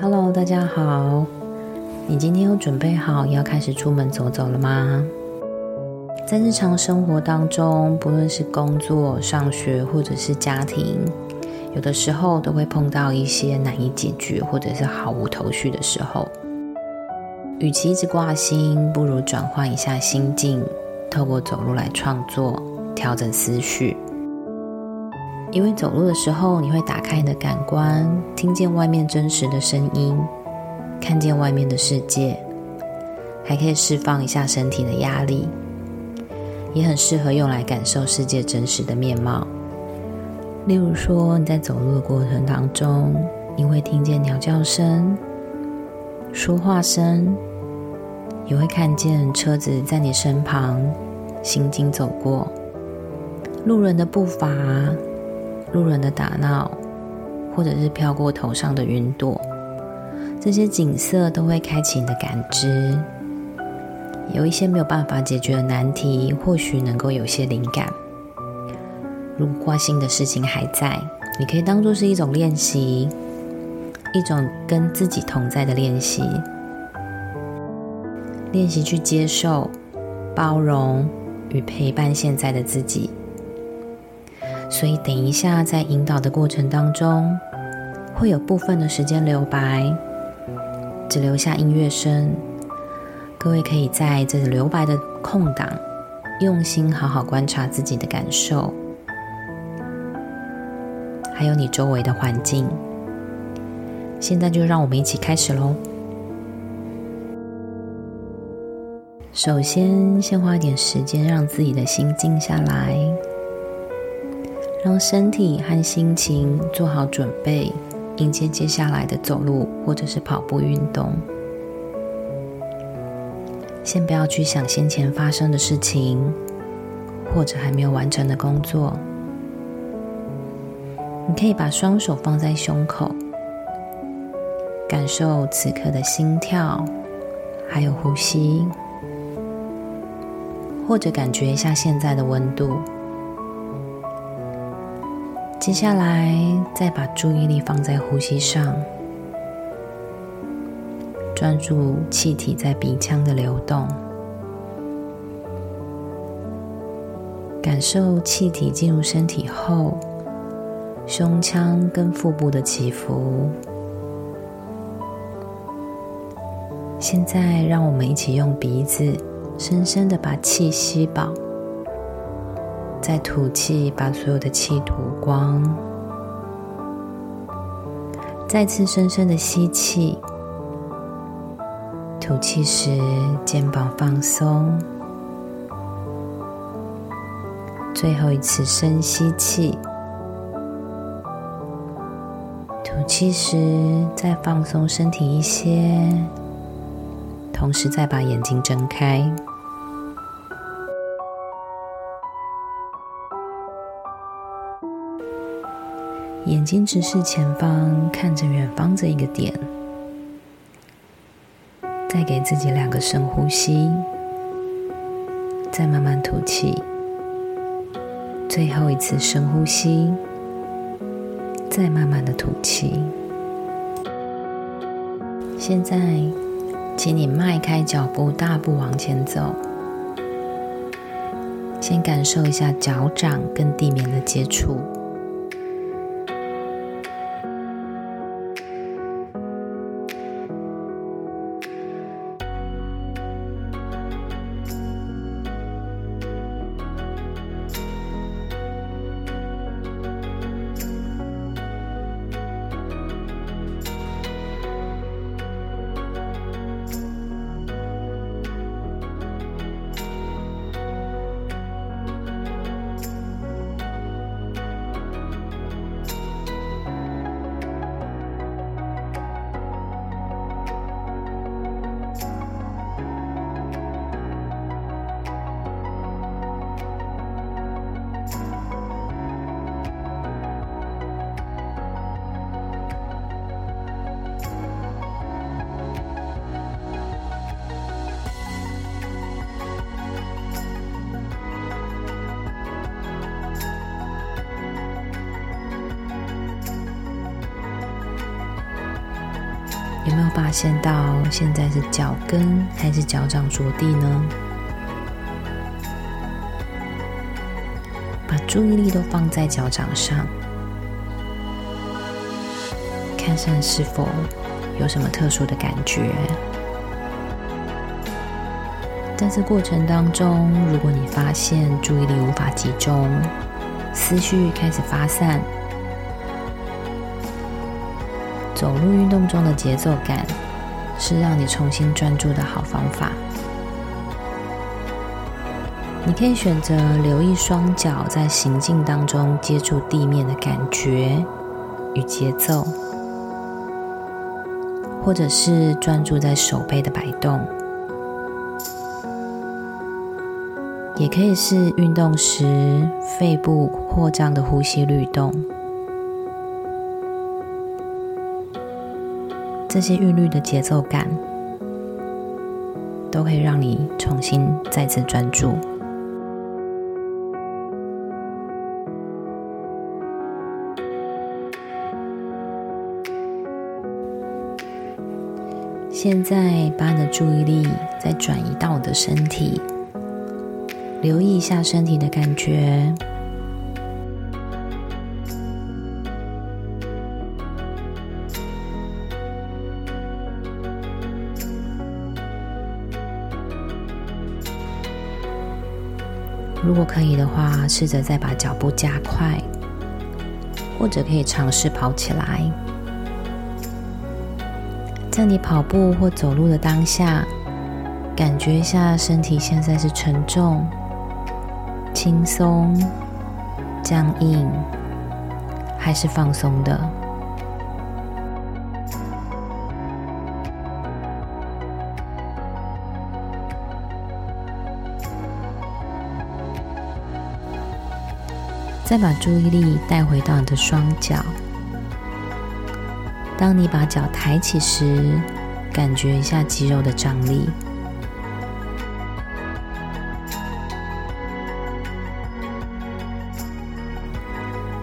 Hello，大家好。你今天有准备好要开始出门走走了吗？在日常生活当中，不论是工作、上学或者是家庭，有的时候都会碰到一些难以解决或者是毫无头绪的时候。与其一直挂心，不如转换一下心境，透过走路来创作，调整思绪。因为走路的时候，你会打开你的感官，听见外面真实的声音。看见外面的世界，还可以释放一下身体的压力，也很适合用来感受世界真实的面貌。例如说，你在走路的过程当中，你会听见鸟叫声、说话声，也会看见车子在你身旁行经走过，路人的步伐、路人的打闹，或者是飘过头上的云朵。这些景色都会开启你的感知，有一些没有办法解决的难题，或许能够有些灵感。如果挂心的事情还在，你可以当做是一种练习，一种跟自己同在的练习，练习去接受、包容与陪伴现在的自己。所以，等一下在引导的过程当中，会有部分的时间留白。只留下音乐声，各位可以在这留白的空档，用心好好观察自己的感受，还有你周围的环境。现在就让我们一起开始喽。首先，先花一点时间让自己的心静下来，让身体和心情做好准备。迎接接下来的走路或者是跑步运动，先不要去想先前发生的事情，或者还没有完成的工作。你可以把双手放在胸口，感受此刻的心跳，还有呼吸，或者感觉一下现在的温度。接下来，再把注意力放在呼吸上，专注气体在鼻腔的流动，感受气体进入身体后，胸腔跟腹部的起伏。现在，让我们一起用鼻子深深的把气吸饱。再吐气，把所有的气吐光。再次深深的吸气，吐气时肩膀放松。最后一次深吸气，吐气时再放松身体一些，同时再把眼睛睁开。睛直视前方，看着远方这一个点，再给自己两个深呼吸，再慢慢吐气，最后一次深呼吸，再慢慢的吐气。现在，请你迈开脚步，大步往前走，先感受一下脚掌跟地面的接触。发现到现在是脚跟还是脚掌着地呢？把注意力都放在脚掌上，看上是否有什么特殊的感觉。在这过程当中，如果你发现注意力无法集中，思绪开始发散，走路运动中的节奏感是让你重新专注的好方法。你可以选择留意双脚在行进当中接触地面的感觉与节奏，或者是专注在手背的摆动。也可以是运动时肺部扩张的呼吸律动，这些韵律的节奏感都可以让你重新再次专注。现在把你的注意力再转移到我的身体。留意一下身体的感觉。如果可以的话，试着再把脚步加快，或者可以尝试跑起来。在你跑步或走路的当下，感觉一下身体现在是沉重。轻松、僵硬，还是放松的？再把注意力带回到你的双脚。当你把脚抬起时，感觉一下肌肉的张力。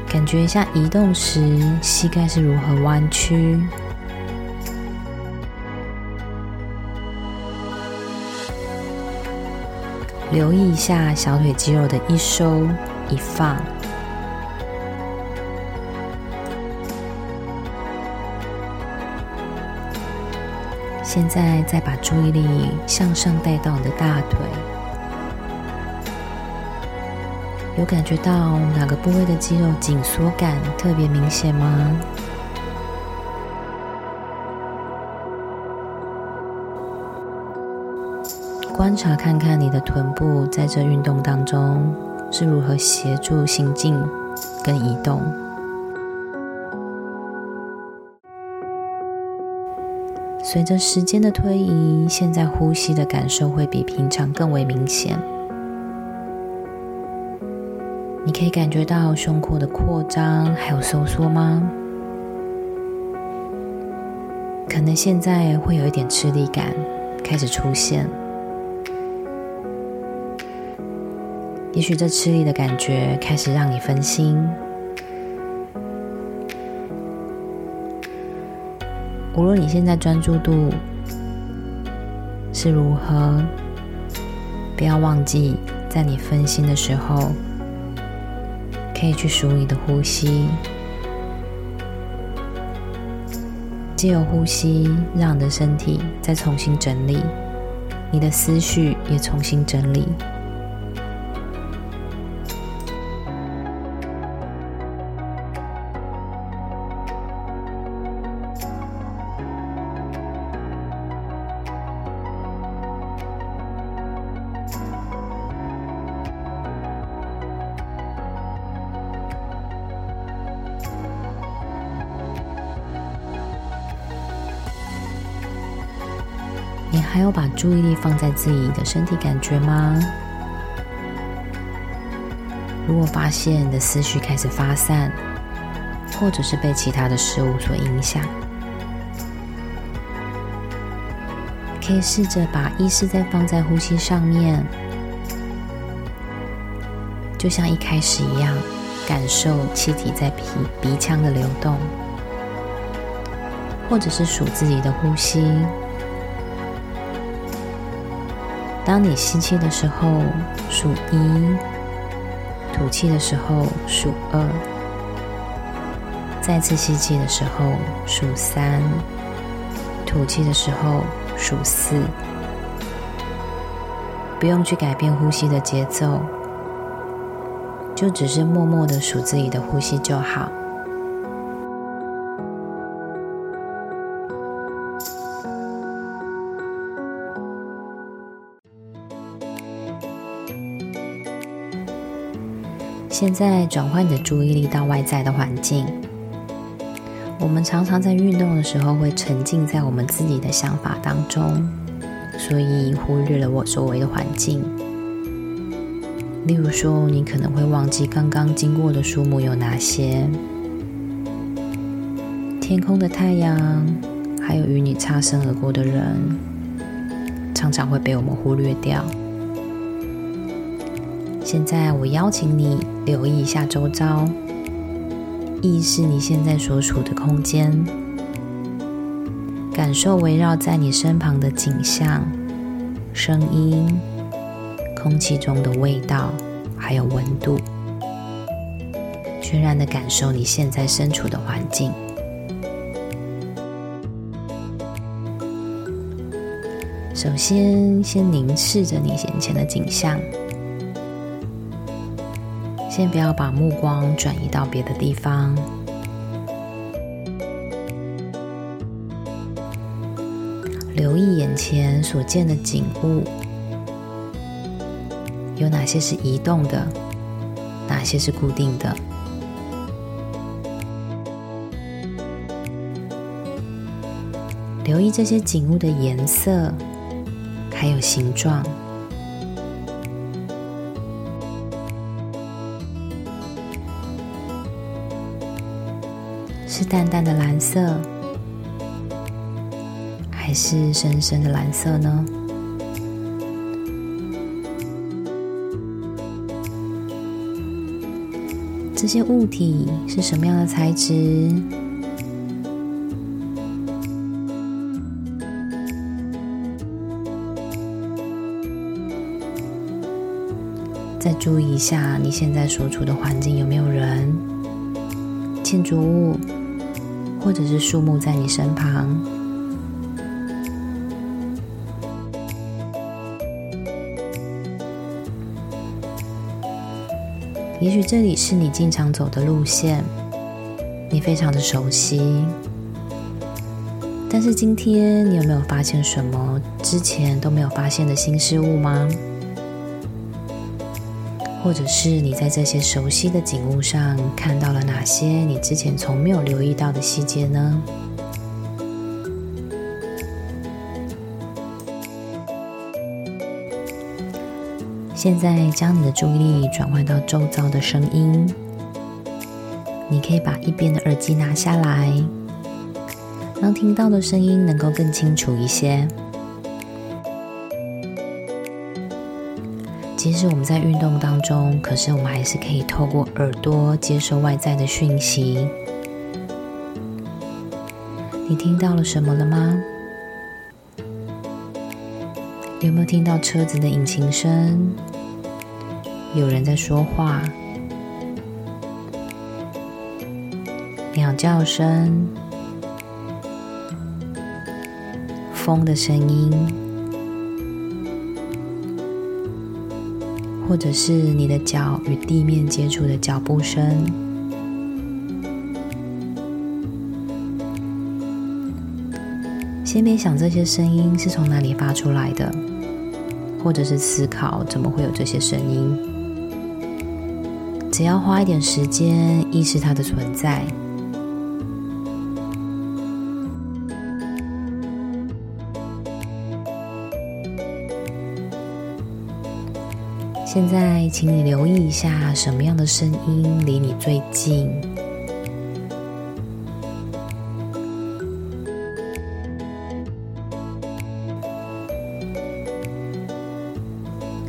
感觉一下移动时膝盖是如何弯曲，留意一下小腿肌肉的一收一放。现在再把注意力向上带到你的大腿。有感觉到哪个部位的肌肉紧缩感特别明显吗？观察看看你的臀部在这运动当中是如何协助行进跟移动。随着时间的推移，现在呼吸的感受会比平常更为明显。你可以感觉到胸廓的扩张还有收缩吗？可能现在会有一点吃力感开始出现，也许这吃力的感觉开始让你分心。无论你现在专注度是如何，不要忘记在你分心的时候。可以去数你的呼吸，借由呼吸，让你的身体再重新整理，你的思绪也重新整理。把注意力放在自己的身体感觉吗？如果发现你的思绪开始发散，或者是被其他的事物所影响，可以试着把意识再放在呼吸上面，就像一开始一样，感受气体在鼻鼻腔的流动。或者是数自己的呼吸。当你吸气的时候，数一；吐气的时候，数二；再次吸气的时候，数三；吐气的时候，数四。不用去改变呼吸的节奏，就只是默默的数自己的呼吸就好。现在转换你的注意力到外在的环境。我们常常在运动的时候会沉浸在我们自己的想法当中，所以忽略了我周围的环境。例如说，你可能会忘记刚刚经过的树木有哪些，天空的太阳，还有与你擦身而过的人，常常会被我们忽略掉。现在，我邀请你留意一下周遭，意识你现在所处的空间，感受围绕在你身旁的景象、声音、空气中的味道，还有温度，全然的感受你现在身处的环境。首先，先凝视着你眼前的景象。先不要把目光转移到别的地方，留意眼前所见的景物，有哪些是移动的，哪些是固定的。留意这些景物的颜色，还有形状。是淡淡的蓝色，还是深深的蓝色呢？这些物体是什么样的材质？再注意一下你现在所处的环境有没有人、建筑物。或者是树木在你身旁，也许这里是你经常走的路线，你非常的熟悉。但是今天你有没有发现什么之前都没有发现的新事物吗？或者是你在这些熟悉的景物上看到了哪些你之前从没有留意到的细节呢？现在将你的注意力转换到周遭的声音，你可以把一边的耳机拿下来，让听到的声音能够更清楚一些。即使我们在运动当中，可是我们还是可以透过耳朵接收外在的讯息。你听到了什么了吗？有没有听到车子的引擎声？有人在说话？鸟叫声？风的声音？或者是你的脚与地面接触的脚步声，先别想这些声音是从哪里发出来的，或者是思考怎么会有这些声音，只要花一点时间意识它的存在。现在，请你留意一下，什么样的声音离你最近？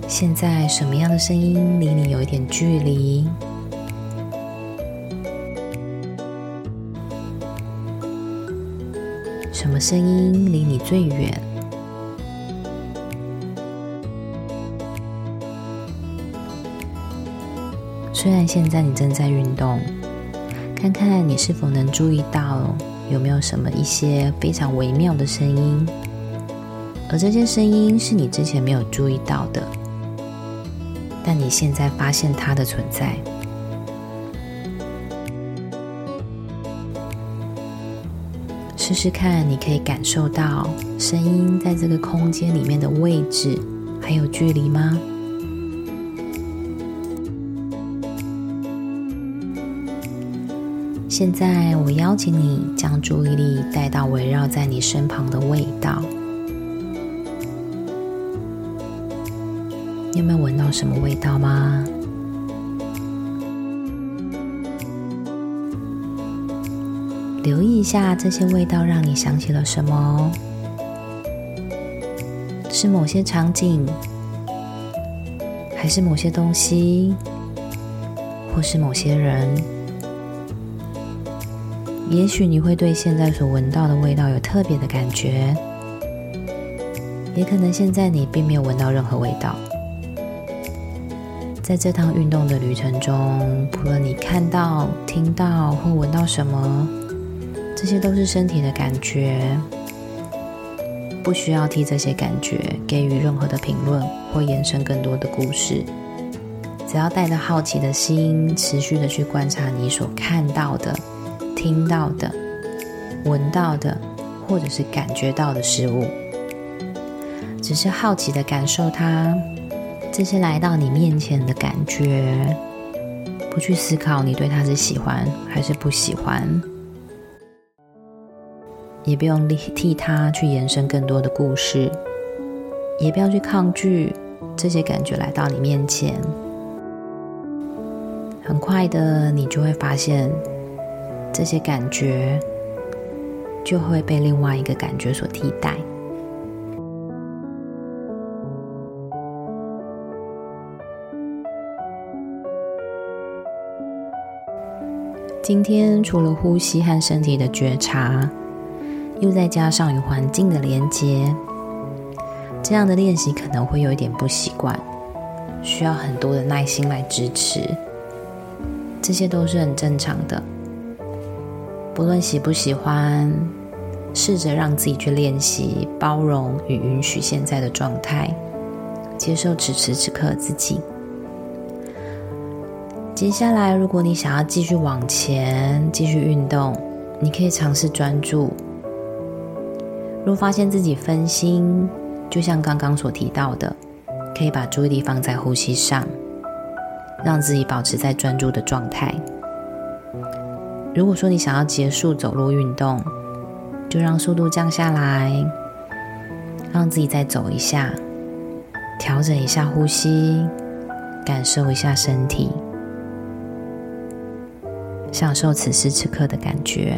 现在，什么样的声音离你有一点距离？什么声音离你最远？虽然现在你正在运动，看看你是否能注意到有没有什么一些非常微妙的声音，而这些声音是你之前没有注意到的，但你现在发现它的存在。试试看，你可以感受到声音在这个空间里面的位置还有距离吗？现在，我邀请你将注意力带到围绕在你身旁的味道。你有没有闻到什么味道吗？留意一下这些味道，让你想起了什么？是某些场景，还是某些东西，或是某些人？也许你会对现在所闻到的味道有特别的感觉，也可能现在你并没有闻到任何味道。在这趟运动的旅程中，不论你看到、听到或闻到什么，这些都是身体的感觉，不需要替这些感觉给予任何的评论或延伸更多的故事。只要带着好奇的心，持续的去观察你所看到的。听到的、闻到的，或者是感觉到的事物，只是好奇的感受它。这些来到你面前的感觉，不去思考你对它是喜欢还是不喜欢，也不用替它去延伸更多的故事，也不要去抗拒这些感觉来到你面前。很快的，你就会发现。这些感觉就会被另外一个感觉所替代。今天除了呼吸和身体的觉察，又再加上与环境的连接，这样的练习可能会有一点不习惯，需要很多的耐心来支持。这些都是很正常的。不论喜不喜欢，试着让自己去练习包容与允许现在的状态，接受此时此刻自己。接下来，如果你想要继续往前，继续运动，你可以尝试专注。若发现自己分心，就像刚刚所提到的，可以把注意力放在呼吸上，让自己保持在专注的状态。如果说你想要结束走路运动，就让速度降下来，让自己再走一下，调整一下呼吸，感受一下身体，享受此时此刻的感觉。